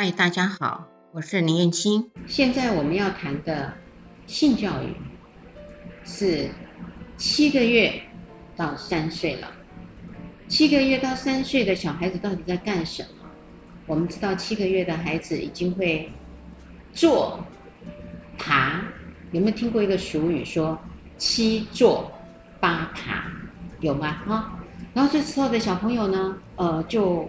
嗨，大家好，我是林燕青。现在我们要谈的性教育是七个月到三岁了。七个月到三岁的小孩子到底在干什么？我们知道，七个月的孩子已经会坐、爬。有没有听过一个俗语说“七坐八爬”？有吗？啊，然后这时候的小朋友呢，呃，就。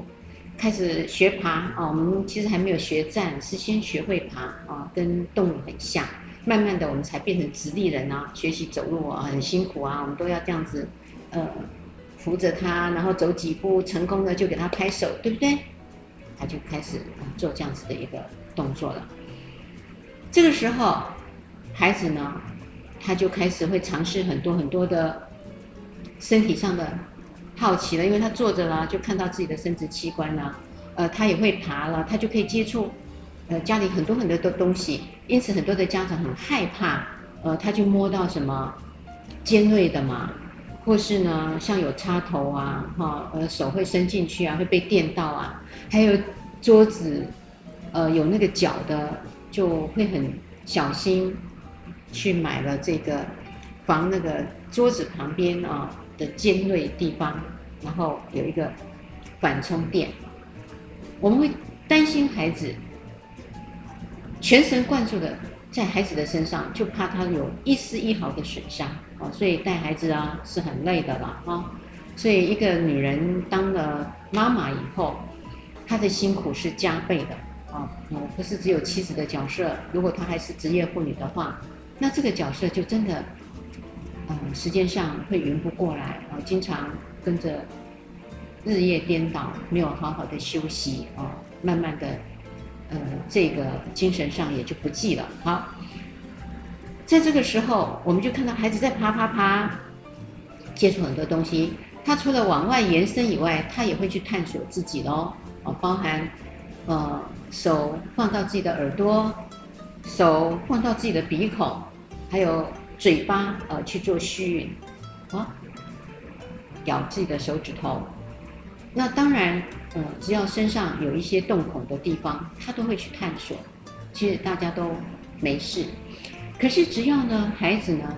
开始学爬啊，我们其实还没有学站，是先学会爬啊，跟动物很像。慢慢的，我们才变成直立人啊，学习走路啊，很辛苦啊，我们都要这样子，呃，扶着他，然后走几步，成功了就给他拍手，对不对？他就开始做这样子的一个动作了。这个时候，孩子呢，他就开始会尝试很多很多的身体上的。好奇了，因为他坐着啦，就看到自己的生殖器官啦，呃，他也会爬了，他就可以接触，呃，家里很多很多的东西，因此很多的家长很害怕，呃，他就摸到什么尖锐的嘛，或是呢，像有插头啊，哈，呃，手会伸进去啊，会被电到啊，还有桌子，呃，有那个角的，就会很小心去买了这个防那个桌子旁边啊。的尖锐地方，然后有一个反充垫，我们会担心孩子全神贯注的在孩子的身上，就怕他有一丝一毫的损伤。啊，所以带孩子啊是很累的了啊，所以一个女人当了妈妈以后，她的辛苦是加倍的。啊，我不是只有妻子的角色，如果她还是职业妇女的话，那这个角色就真的。嗯，时间上会匀不过来啊，经常跟着日夜颠倒，没有好好的休息啊，慢慢的，呃，这个精神上也就不济了。好，在这个时候，我们就看到孩子在爬爬爬，接触很多东西。他除了往外延伸以外，他也会去探索自己喽，啊，包含呃手放到自己的耳朵，手放到自己的鼻孔，还有。嘴巴呃去做虚匀，啊，咬自己的手指头，那当然，呃，只要身上有一些洞孔的地方，他都会去探索。其实大家都没事，可是只要呢，孩子呢，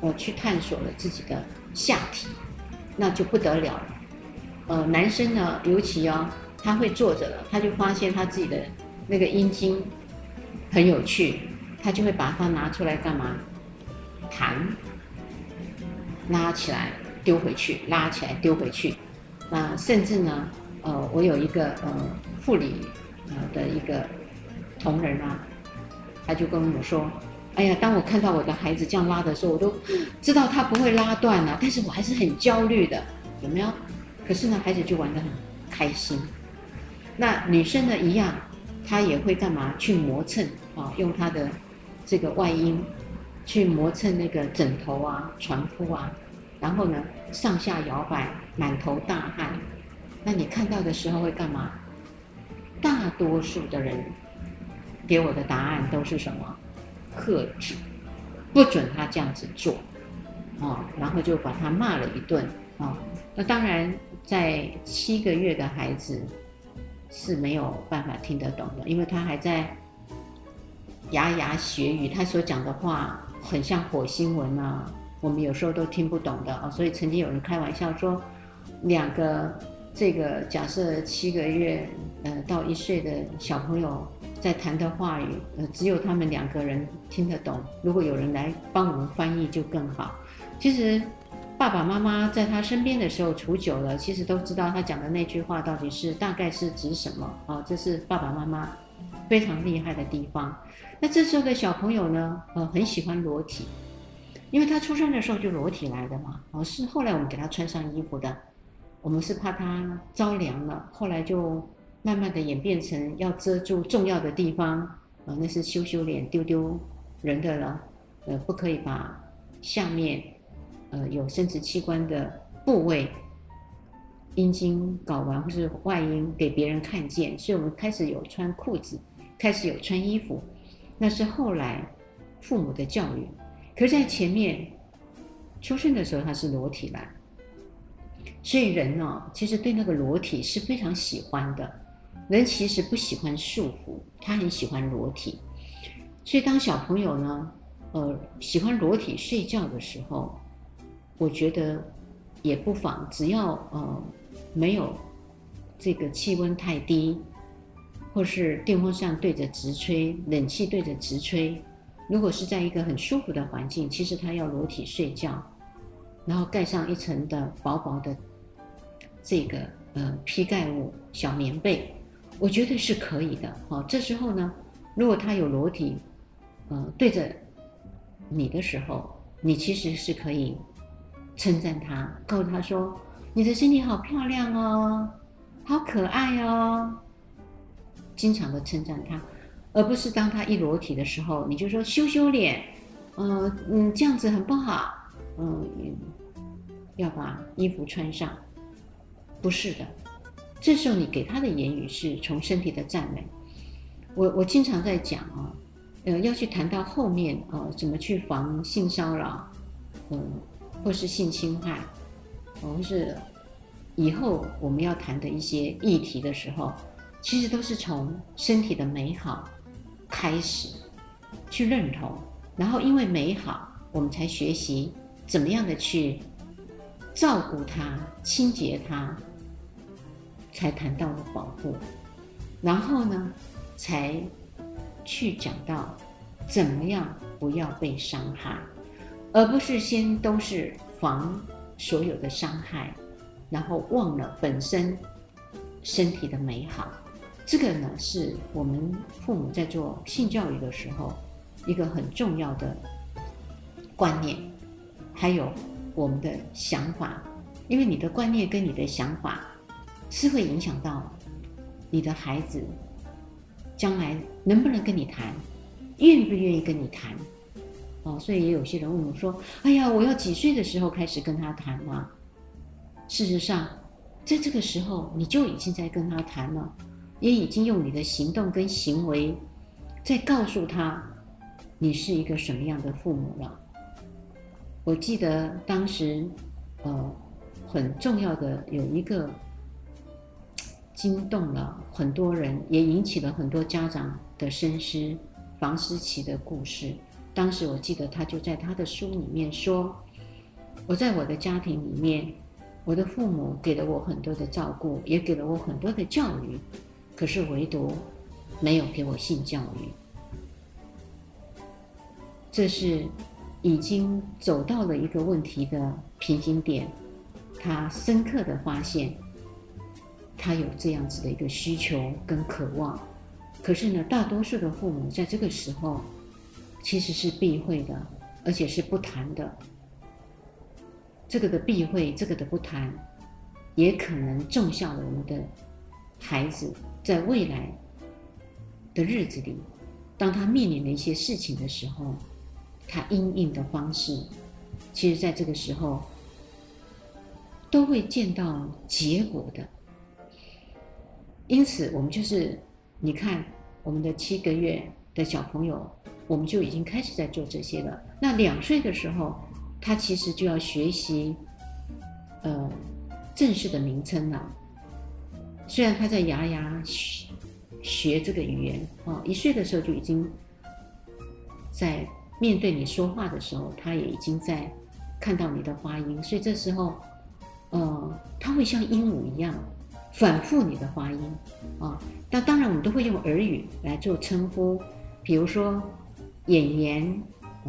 呃，去探索了自己的下体，那就不得了了。呃，男生呢，尤其哦，他会坐着了，他就发现他自己的那个阴茎很有趣，他就会把它拿出来干嘛？弹，拉起来丢回去，拉起来丢回去。那甚至呢，呃，我有一个呃护理呃的一个同仁啊，他就跟我说：“哎呀，当我看到我的孩子这样拉的时候，我都知道他不会拉断了，但是我还是很焦虑的，有没有？可是呢，孩子就玩得很开心。那女生呢，一样，她也会干嘛？去磨蹭啊，用她的这个外阴。”去磨蹭那个枕头啊、床铺啊，然后呢，上下摇摆，满头大汗。那你看到的时候会干嘛？大多数的人给我的答案都是什么？克制，不准他这样子做，啊，然后就把他骂了一顿啊。那当然，在七个月的孩子是没有办法听得懂的，因为他还在牙牙学语，他所讲的话。很像火星文啊，我们有时候都听不懂的啊，所以曾经有人开玩笑说，两个这个假设七个月呃到一岁的小朋友在谈的话语，呃只有他们两个人听得懂，如果有人来帮我们翻译就更好。其实爸爸妈妈在他身边的时候处久了，其实都知道他讲的那句话到底是大概是指什么啊，这是爸爸妈妈。非常厉害的地方。那这时候的小朋友呢，呃，很喜欢裸体，因为他出生的时候就裸体来的嘛。哦，是后来我们给他穿上衣服的。我们是怕他着凉了，后来就慢慢的演变成要遮住重要的地方。呃，那是羞羞脸、丢丢人的了。呃，不可以把下面呃有生殖器官的部位。阴茎、睾丸或是外阴给别人看见，所以我们开始有穿裤子，开始有穿衣服，那是后来父母的教育。可是，在前面出生的时候，他是裸体来，所以人呢、哦，其实对那个裸体是非常喜欢的。人其实不喜欢束缚，他很喜欢裸体。所以当小朋友呢，呃，喜欢裸体睡觉的时候，我觉得也不妨，只要呃没有这个气温太低，或是电风扇对着直吹，冷气对着直吹，如果是在一个很舒服的环境，其实他要裸体睡觉，然后盖上一层的薄薄的这个呃披盖物小棉被，我觉得是可以的。好，这时候呢，如果他有裸体呃对着你的时候，你其实是可以。称赞他，告诉他说：“你的身体好漂亮哦，好可爱哦。”经常的称赞他，而不是当他一裸体的时候，你就说羞羞脸，嗯、嗯，这样子很不好，嗯，要把衣服穿上。不是的，这时候你给他的言语是从身体的赞美。我我经常在讲啊，呃，要去谈到后面啊、怎么去防性骚扰，嗯。或是性侵害，或是以后我们要谈的一些议题的时候，其实都是从身体的美好开始去认同，然后因为美好，我们才学习怎么样的去照顾它、清洁它，才谈到了保护，然后呢，才去讲到怎么样不要被伤害。而不是先都是防所有的伤害，然后忘了本身身体的美好。这个呢，是我们父母在做性教育的时候一个很重要的观念，还有我们的想法。因为你的观念跟你的想法是会影响到你的孩子将来能不能跟你谈，愿不愿意跟你谈。哦，所以也有些人问我说：“哎呀，我要几岁的时候开始跟他谈呢？”事实上，在这个时候你就已经在跟他谈了，也已经用你的行动跟行为在告诉他你是一个什么样的父母了。我记得当时，呃，很重要的有一个惊动了很多人，也引起了很多家长的深思，房思琪的故事。当时我记得他就在他的书里面说：“我在我的家庭里面，我的父母给了我很多的照顾，也给了我很多的教育，可是唯独没有给我性教育。这是已经走到了一个问题的瓶颈点，他深刻的发现，他有这样子的一个需求跟渴望，可是呢，大多数的父母在这个时候。”其实是避讳的，而且是不谈的。这个的避讳，这个的不谈，也可能种下了我们的孩子在未来的日子里，当他面临了一些事情的时候，他应应的方式，其实在这个时候都会见到结果的。因此，我们就是你看，我们的七个月的小朋友。我们就已经开始在做这些了。那两岁的时候，他其实就要学习，呃，正式的名称了。虽然他在牙牙学学这个语言啊，一岁的时候就已经在面对你说话的时候，他也已经在看到你的发音，所以这时候，呃，他会像鹦鹉一样反复你的发音啊。那当然，我们都会用儿语来做称呼，比如说。眼眼，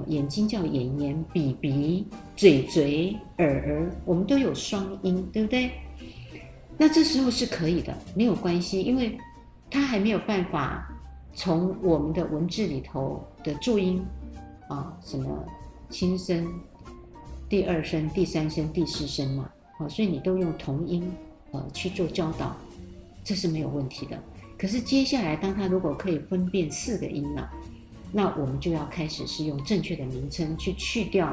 眼睛叫眼眼，鼻鼻，嘴嘴，耳耳，我们都有双音，对不对？那这时候是可以的，没有关系，因为他还没有办法从我们的文字里头的注音啊，什么轻声、第二声、第三声、第四声嘛，啊，所以你都用同音呃去做教导，这是没有问题的。可是接下来，当他如果可以分辨四个音了。那我们就要开始是用正确的名称去去掉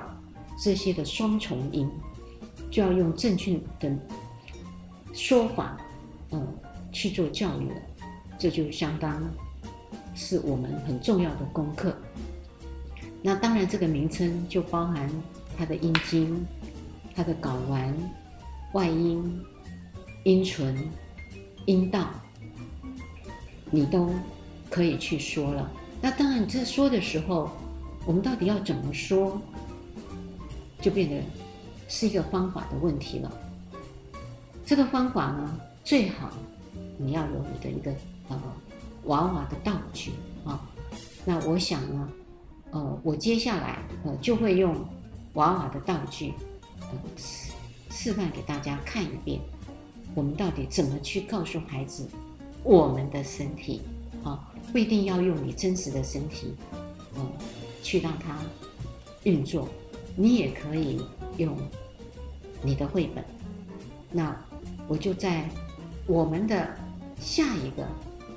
这些的双重音，就要用正确的说法，嗯，去做教育了。这就相当是我们很重要的功课。那当然，这个名称就包含它的阴茎、它的睾丸、外阴、阴唇、阴道，你都可以去说了。那当然，这说的时候，我们到底要怎么说，就变得是一个方法的问题了。这个方法呢，最好你要有你的一个呃娃娃的道具啊。那我想呢，呃，我接下来呃就会用娃娃的道具呃示示范给大家看一遍，我们到底怎么去告诉孩子我们的身体啊，不一定要用你真实的身体，嗯，去让它运作，你也可以用你的绘本，那。我就在我们的下一个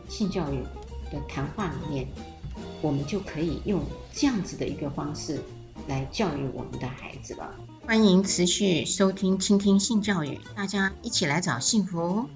性教育的谈话里面，我们就可以用这样子的一个方式来教育我们的孩子了。欢迎持续收听、倾听性教育，大家一起来找幸福哦。